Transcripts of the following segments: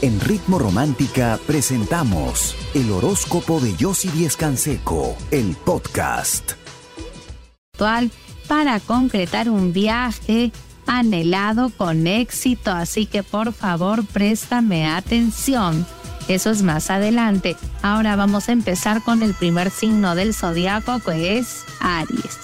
En Ritmo Romántica presentamos el horóscopo de Yossi Díez Canseco, el podcast. Para concretar un viaje anhelado con éxito, así que por favor préstame atención. Eso es más adelante. Ahora vamos a empezar con el primer signo del zodiaco que es Aries.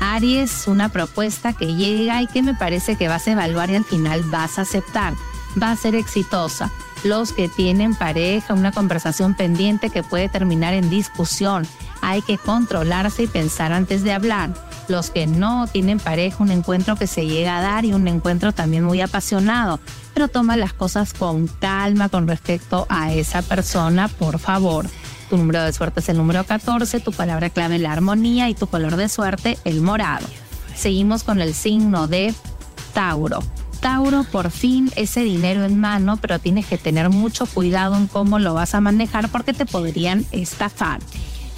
Aries, una propuesta que llega y que me parece que vas a evaluar y al final vas a aceptar. Va a ser exitosa. Los que tienen pareja, una conversación pendiente que puede terminar en discusión. Hay que controlarse y pensar antes de hablar. Los que no tienen pareja, un encuentro que se llega a dar y un encuentro también muy apasionado. Pero toma las cosas con calma con respecto a esa persona, por favor. Tu número de suerte es el número 14, tu palabra clave la armonía y tu color de suerte el morado. Seguimos con el signo de Tauro. Tauro, por fin ese dinero en mano, pero tienes que tener mucho cuidado en cómo lo vas a manejar porque te podrían estafar.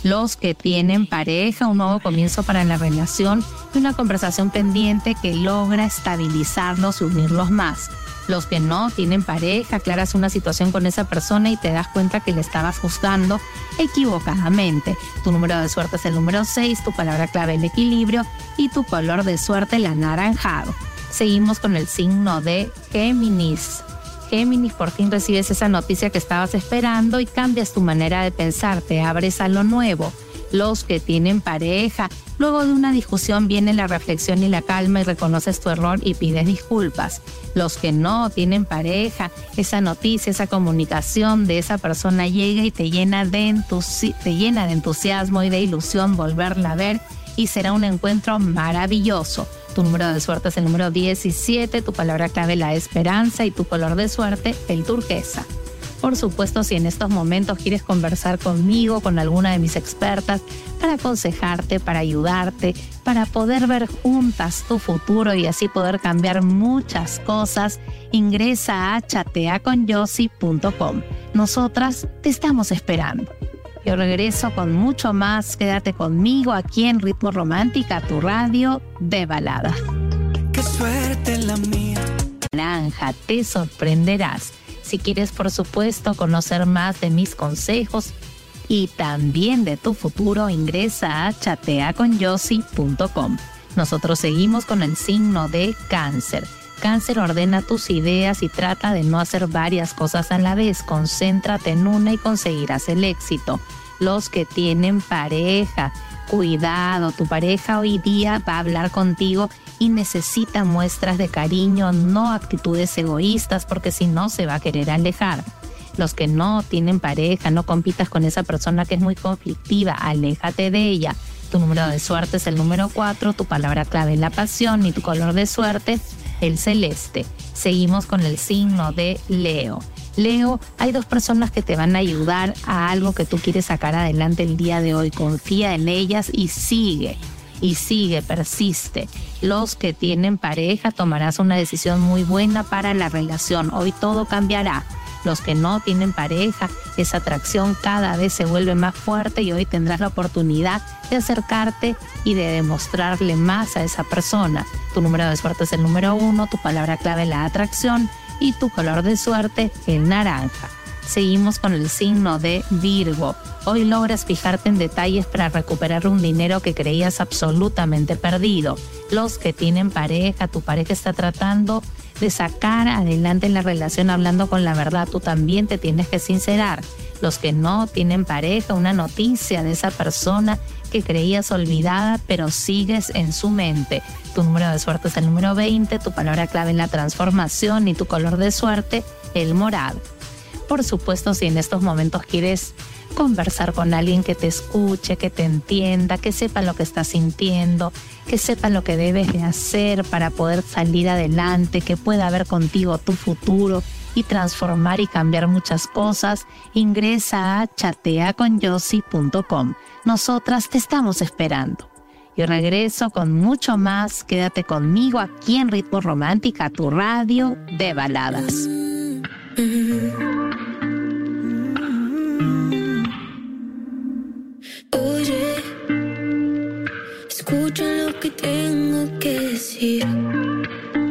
Los que tienen pareja, un nuevo comienzo para la relación y una conversación pendiente que logra estabilizarlos y unirlos más los que no tienen pareja, aclaras una situación con esa persona y te das cuenta que le estabas juzgando equivocadamente. Tu número de suerte es el número 6, tu palabra clave el equilibrio y tu color de suerte el anaranjado. Seguimos con el signo de Géminis. Géminis, por fin recibes esa noticia que estabas esperando y cambias tu manera de pensar, te abres a lo nuevo los que tienen pareja. Luego de una discusión viene la reflexión y la calma y reconoces tu error y pides disculpas. Los que no tienen pareja, esa noticia, esa comunicación de esa persona llega y te llena de, te llena de entusiasmo y de ilusión volverla a ver y será un encuentro maravilloso. Tu número de suerte es el número 17, tu palabra clave la esperanza y tu color de suerte el turquesa. Por supuesto, si en estos momentos quieres conversar conmigo, con alguna de mis expertas, para aconsejarte, para ayudarte, para poder ver juntas tu futuro y así poder cambiar muchas cosas, ingresa a chateaconyossi.com. Nosotras te estamos esperando. Yo regreso con mucho más. Quédate conmigo aquí en Ritmo Romántica, tu radio de balada. Qué suerte la mía. Naranja, te sorprenderás. Si quieres, por supuesto, conocer más de mis consejos y también de tu futuro, ingresa a chateaconyossi.com. Nosotros seguimos con el signo de cáncer. Cáncer ordena tus ideas y trata de no hacer varias cosas a la vez. Concéntrate en una y conseguirás el éxito. Los que tienen pareja, cuidado, tu pareja hoy día va a hablar contigo y necesita muestras de cariño, no actitudes egoístas, porque si no se va a querer alejar. Los que no tienen pareja, no compitas con esa persona que es muy conflictiva, aléjate de ella. Tu número de suerte es el número 4, tu palabra clave es la pasión y tu color de suerte el celeste. Seguimos con el signo de Leo. Leo, hay dos personas que te van a ayudar a algo que tú quieres sacar adelante el día de hoy. Confía en ellas y sigue y sigue, persiste. Los que tienen pareja tomarás una decisión muy buena para la relación. Hoy todo cambiará. Los que no tienen pareja, esa atracción cada vez se vuelve más fuerte y hoy tendrás la oportunidad de acercarte y de demostrarle más a esa persona. Tu número de suerte es el número uno, tu palabra clave la atracción y tu color de suerte el naranja. Seguimos con el signo de Virgo. Hoy logras fijarte en detalles para recuperar un dinero que creías absolutamente perdido. Los que tienen pareja, tu pareja está tratando de sacar adelante la relación hablando con la verdad, tú también te tienes que sincerar. Los que no tienen pareja, una noticia de esa persona que creías olvidada, pero sigues en su mente. Tu número de suerte es el número 20, tu palabra clave en la transformación y tu color de suerte, el morado. Por supuesto, si en estos momentos quieres conversar con alguien que te escuche, que te entienda, que sepa lo que estás sintiendo, que sepa lo que debes de hacer para poder salir adelante, que pueda ver contigo tu futuro y transformar y cambiar muchas cosas, ingresa a chateaconyossi.com. Nosotras te estamos esperando. Y regreso con mucho más. Quédate conmigo aquí en Ritmo Romántica, tu radio de baladas.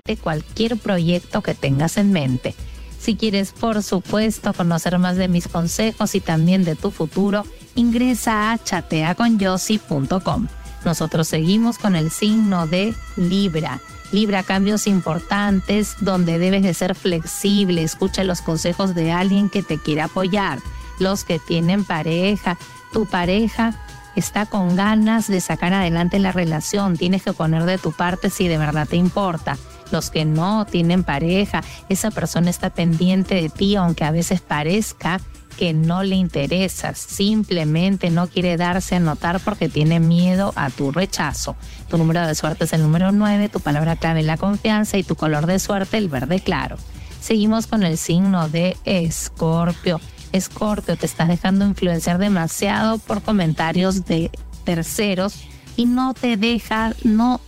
De cualquier proyecto que tengas en mente Si quieres, por supuesto, conocer más de mis consejos y también de tu futuro, ingresa a chateaconyossi.com. Nosotros seguimos con el signo de Libra. Libra, cambios importantes donde debes de ser flexible. Escucha los consejos de alguien que te quiere apoyar. Los que tienen pareja, tu pareja está con ganas de sacar adelante la relación. Tienes que poner de tu parte si de verdad te importa los que no tienen pareja, esa persona está pendiente de ti, aunque a veces parezca que no le interesas, simplemente no quiere darse a notar porque tiene miedo a tu rechazo. Tu número de suerte es el número 9, tu palabra clave es la confianza y tu color de suerte el verde claro. Seguimos con el signo de Escorpio. Escorpio, te estás dejando influenciar demasiado por comentarios de terceros y no te deja, no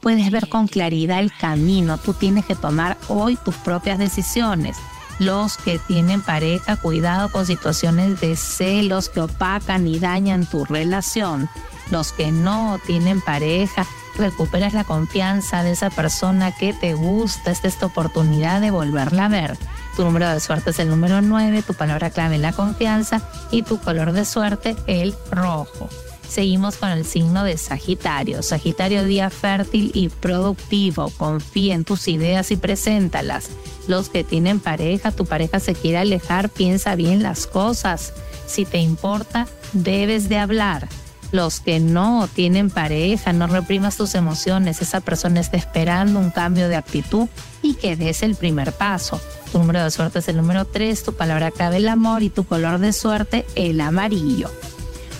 puedes ver con claridad el camino. Tú tienes que tomar hoy tus propias decisiones. Los que tienen pareja, cuidado con situaciones de celos que opacan y dañan tu relación. Los que no tienen pareja, recuperas la confianza de esa persona que te gusta. Esta es tu oportunidad de volverla a ver. Tu número de suerte es el número 9, tu palabra clave la confianza y tu color de suerte el rojo. Seguimos con el signo de Sagitario. Sagitario, día fértil y productivo. Confía en tus ideas y preséntalas. Los que tienen pareja, tu pareja se quiere alejar, piensa bien las cosas. Si te importa, debes de hablar. Los que no tienen pareja, no reprimas tus emociones. Esa persona está esperando un cambio de actitud y que des el primer paso. Tu número de suerte es el número 3, tu palabra cabe el amor y tu color de suerte el amarillo.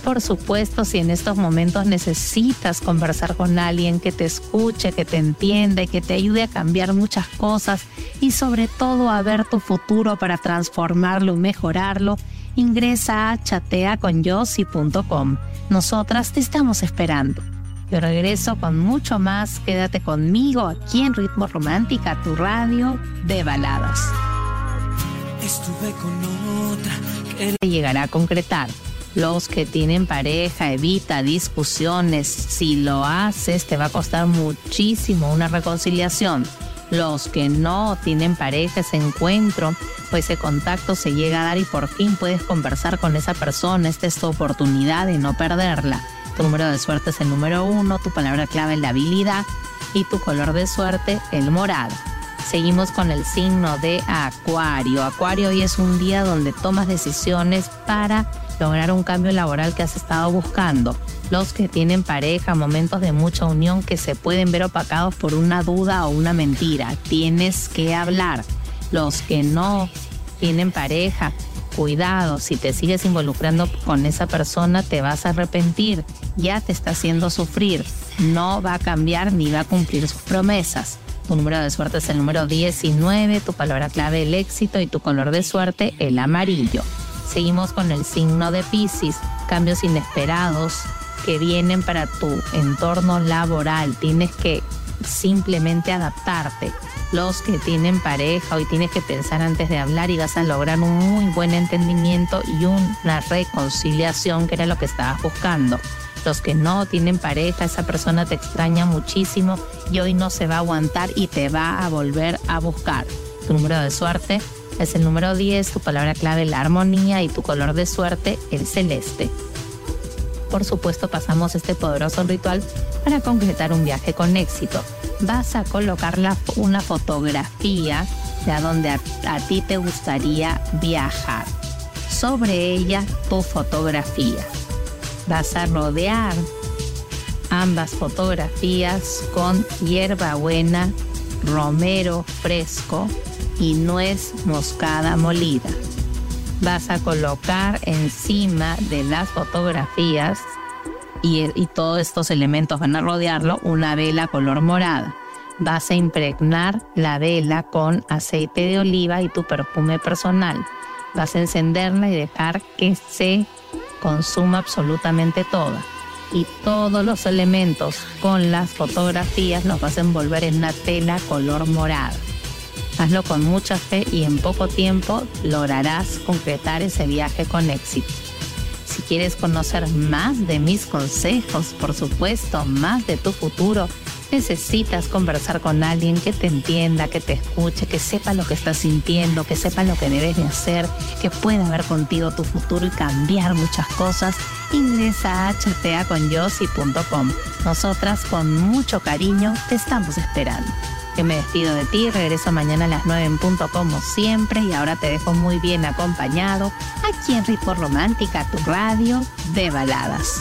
Por supuesto, si en estos momentos necesitas conversar con alguien que te escuche, que te entienda y que te ayude a cambiar muchas cosas y sobre todo a ver tu futuro para transformarlo y mejorarlo, ingresa a chateaconyossi.com. Nosotras te estamos esperando. Yo regreso con mucho más. Quédate conmigo aquí en Ritmo Romántica, tu radio de baladas. Estuve con otra que llegará a concretar. Los que tienen pareja, evita discusiones. Si lo haces, te va a costar muchísimo una reconciliación. Los que no tienen pareja, ese encuentro o ese contacto se llega a dar y por fin puedes conversar con esa persona. Esta es tu oportunidad de no perderla. Tu número de suerte es el número uno, tu palabra clave es la habilidad y tu color de suerte el morado. Seguimos con el signo de Acuario. Acuario hoy es un día donde tomas decisiones para lograr un cambio laboral que has estado buscando. Los que tienen pareja, momentos de mucha unión que se pueden ver opacados por una duda o una mentira. Tienes que hablar. Los que no tienen pareja, cuidado, si te sigues involucrando con esa persona te vas a arrepentir, ya te está haciendo sufrir, no va a cambiar ni va a cumplir sus promesas. Tu número de suerte es el número 19, tu palabra clave el éxito y tu color de suerte el amarillo. Seguimos con el signo de Pisces, cambios inesperados que vienen para tu entorno laboral. Tienes que simplemente adaptarte. Los que tienen pareja, hoy tienes que pensar antes de hablar y vas a lograr un muy buen entendimiento y una reconciliación que era lo que estabas buscando. Los que no tienen pareja, esa persona te extraña muchísimo y hoy no se va a aguantar y te va a volver a buscar. Tu número de suerte es el número 10, tu palabra clave la armonía y tu color de suerte el celeste. Por supuesto pasamos este poderoso ritual para concretar un viaje con éxito. Vas a colocar una fotografía de a donde a, a ti te gustaría viajar. Sobre ella tu fotografía. Vas a rodear ambas fotografías con hierbabuena, romero fresco, y nuez moscada molida. Vas a colocar encima de las fotografías y, y todos estos elementos van a rodearlo una vela color morada. Vas a impregnar la vela con aceite de oliva y tu perfume personal. Vas a encenderla y dejar que se consuma absolutamente toda. Y todos los elementos con las fotografías los vas a envolver en una tela color morada. Hazlo con mucha fe y en poco tiempo lograrás concretar ese viaje con éxito. Si quieres conocer más de mis consejos, por supuesto, más de tu futuro, necesitas conversar con alguien que te entienda, que te escuche, que sepa lo que estás sintiendo, que sepa lo que debes de hacer, que pueda ver contigo tu futuro y cambiar muchas cosas, ingresa a chateaconyossi.com. Nosotras con mucho cariño te estamos esperando. Que me despido de ti, regreso mañana a las 9 en punto como siempre y ahora te dejo muy bien acompañado aquí en Ritmo Romántica, tu radio de baladas.